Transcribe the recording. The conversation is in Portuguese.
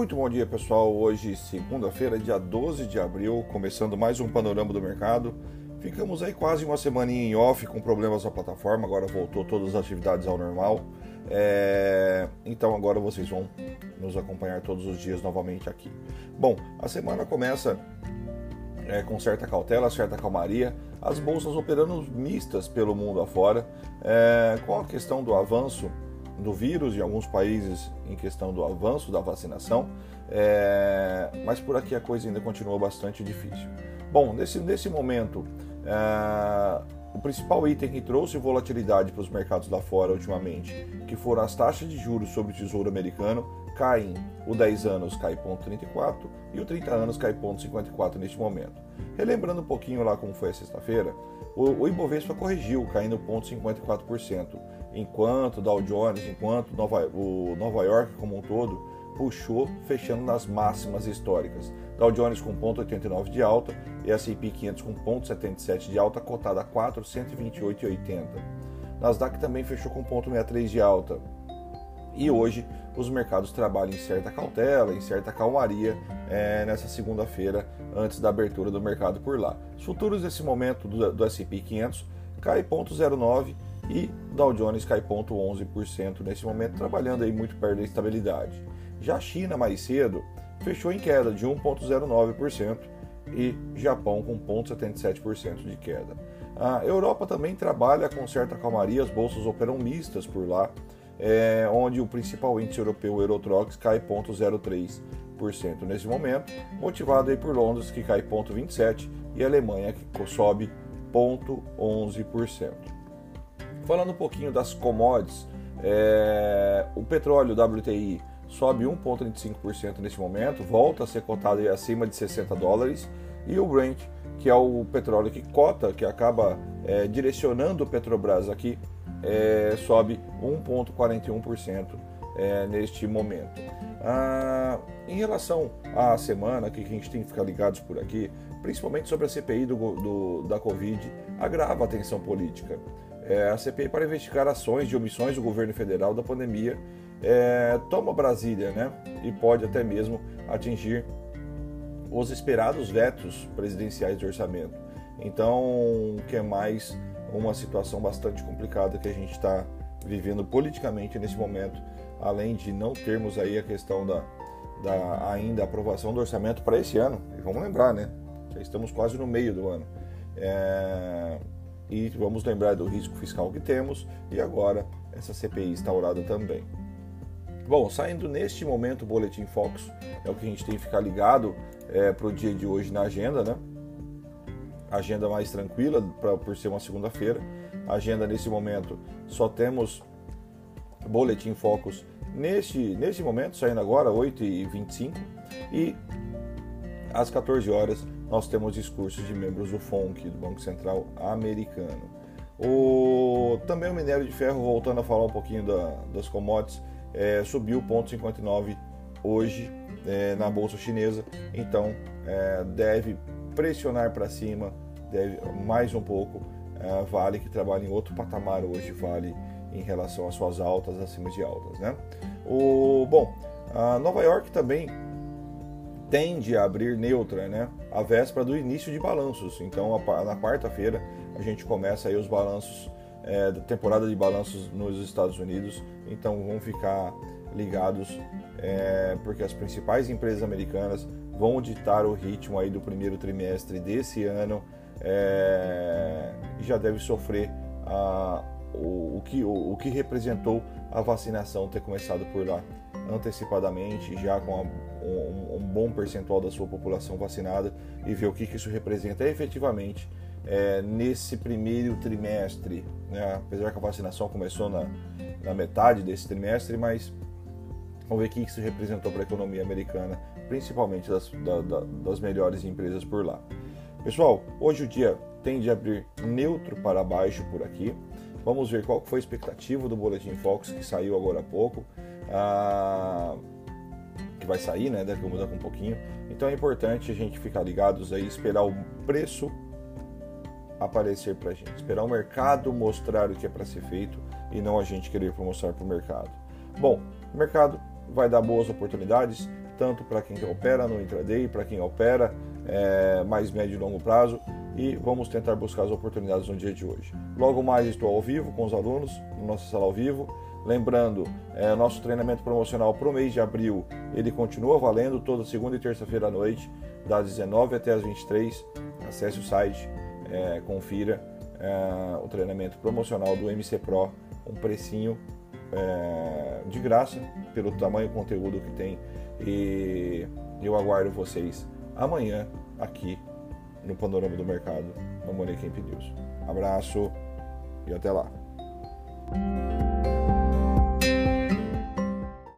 Muito bom dia, pessoal. Hoje, segunda-feira, dia 12 de abril, começando mais um panorama do mercado. Ficamos aí quase uma semaninha em off com problemas na plataforma, agora voltou todas as atividades ao normal. É... Então agora vocês vão nos acompanhar todos os dias novamente aqui. Bom, a semana começa é, com certa cautela, certa calmaria, as bolsas operando mistas pelo mundo afora, é, com a questão do avanço do vírus em alguns países em questão do avanço da vacinação, é, mas por aqui a coisa ainda continua bastante difícil. Bom, nesse, nesse momento, é, o principal item que trouxe volatilidade para os mercados lá fora ultimamente, que foram as taxas de juros sobre o Tesouro Americano, caem. O 10 anos cai 0,34 e o 30 anos cai 0,54 neste momento. Relembrando um pouquinho lá como foi a sexta-feira, o, Ibovespa corrigiu, caindo 0,54%, enquanto Dow Jones, enquanto Nova, o Nova York como um todo, puxou fechando nas máximas históricas. Dow Jones com 0,89 de alta e S&P 500 com 0,77 de alta, cotada a 428,80. Nasdaq também fechou com 0,63 de alta. E hoje os mercados trabalham em certa cautela, em certa calmaria é, nessa segunda-feira, antes da abertura do mercado por lá. Os futuros nesse momento do, do S&P 500 cai 0,09 e Dow Jones cai 0,11% nesse momento, trabalhando aí muito perto da estabilidade. Já a China mais cedo fechou em queda de 1,09% e Japão com 0,77% de queda. A Europa também trabalha com certa calmaria, as bolsas operam mistas por lá, é, onde o principal índice europeu, o Eurotrox, cai 0,03% nesse momento, motivado aí por Londres, que cai 0,27%, e a Alemanha, que sobe 0,11%. Falando um pouquinho das commodities, é, o petróleo WTI sobe 1,35% neste momento, volta a ser cotado acima de 60 dólares, e o Brent, que é o petróleo que cota, que acaba é, direcionando o Petrobras aqui, é, sobe 1,41% é, neste momento. Ah, em relação à semana, que a gente tem que ficar ligados por aqui, principalmente sobre a CPI do, do da Covid, agrava a tensão política. É, a CPI para investigar ações de omissões do governo federal da pandemia é, toma Brasília, né? E pode até mesmo atingir os esperados vetos presidenciais de orçamento. Então, que é mais uma situação bastante complicada que a gente está vivendo politicamente nesse momento, além de não termos aí a questão da, da ainda aprovação do orçamento para esse ano. E vamos lembrar, né? Já estamos quase no meio do ano. É, e vamos lembrar do risco fiscal que temos e agora essa CPI instaurada também. Bom, saindo neste momento o Boletim Fox, é o que a gente tem que ficar ligado é, para o dia de hoje na agenda, né? Agenda mais tranquila pra, por ser uma segunda-feira. Agenda nesse momento só temos Boletim Focus neste, nesse momento, saindo agora, 8h25. E às 14 horas nós temos discursos de membros do FONC, do Banco Central Americano. O, também o minério de ferro, voltando a falar um pouquinho da, das commodities, é, subiu 0,59 hoje é, na bolsa chinesa, então é, deve pressionar para cima, deve mais um pouco. É, vale que trabalha em outro patamar hoje, vale em relação às suas altas, acima de altas, né? O bom, a Nova York também tende a abrir neutra, né? A véspera do início de balanços. Então, na quarta-feira a gente começa aí os balanços é, da temporada de balanços nos Estados Unidos. Então vão ficar ligados é, porque as principais empresas americanas vão ditar o ritmo aí do primeiro trimestre desse ano é, e já deve sofrer a, o, o, que, o, o, que representou a vacinação ter começado por lá antecipadamente, já com a, um, um, bom percentual da sua população vacinada e ver o que, que isso representa efetivamente é, nesse primeiro trimestre, né? apesar que a vacinação começou na, na metade desse trimestre, mas vamos ver o que isso representou para a economia americana, principalmente das, da, da, das melhores empresas por lá. Pessoal, hoje o dia tende a abrir neutro para baixo por aqui. Vamos ver qual foi a expectativa do Boletim Fox que saiu agora há pouco. Ah, que vai sair, né? Mudar com um pouquinho. Então é importante a gente ficar ligados aí, esperar o preço aparecer para a gente, esperar o mercado mostrar o que é para ser feito e não a gente querer mostrar para o mercado. Bom, o mercado vai dar boas oportunidades, tanto para quem opera no intraday, para quem opera é, mais médio e longo prazo e vamos tentar buscar as oportunidades no dia de hoje. Logo mais estou ao vivo com os alunos, no nosso sala ao vivo. Lembrando, é, nosso treinamento promocional para o mês de abril, ele continua valendo toda segunda e terça-feira à noite, das 19 até as 23. Acesse o site, é, confira é, o treinamento promocional do MC Pro, um precinho é, de graça pelo tamanho e conteúdo que tem. E eu aguardo vocês amanhã aqui no Panorama do Mercado, no Money Camp News. Abraço e até lá.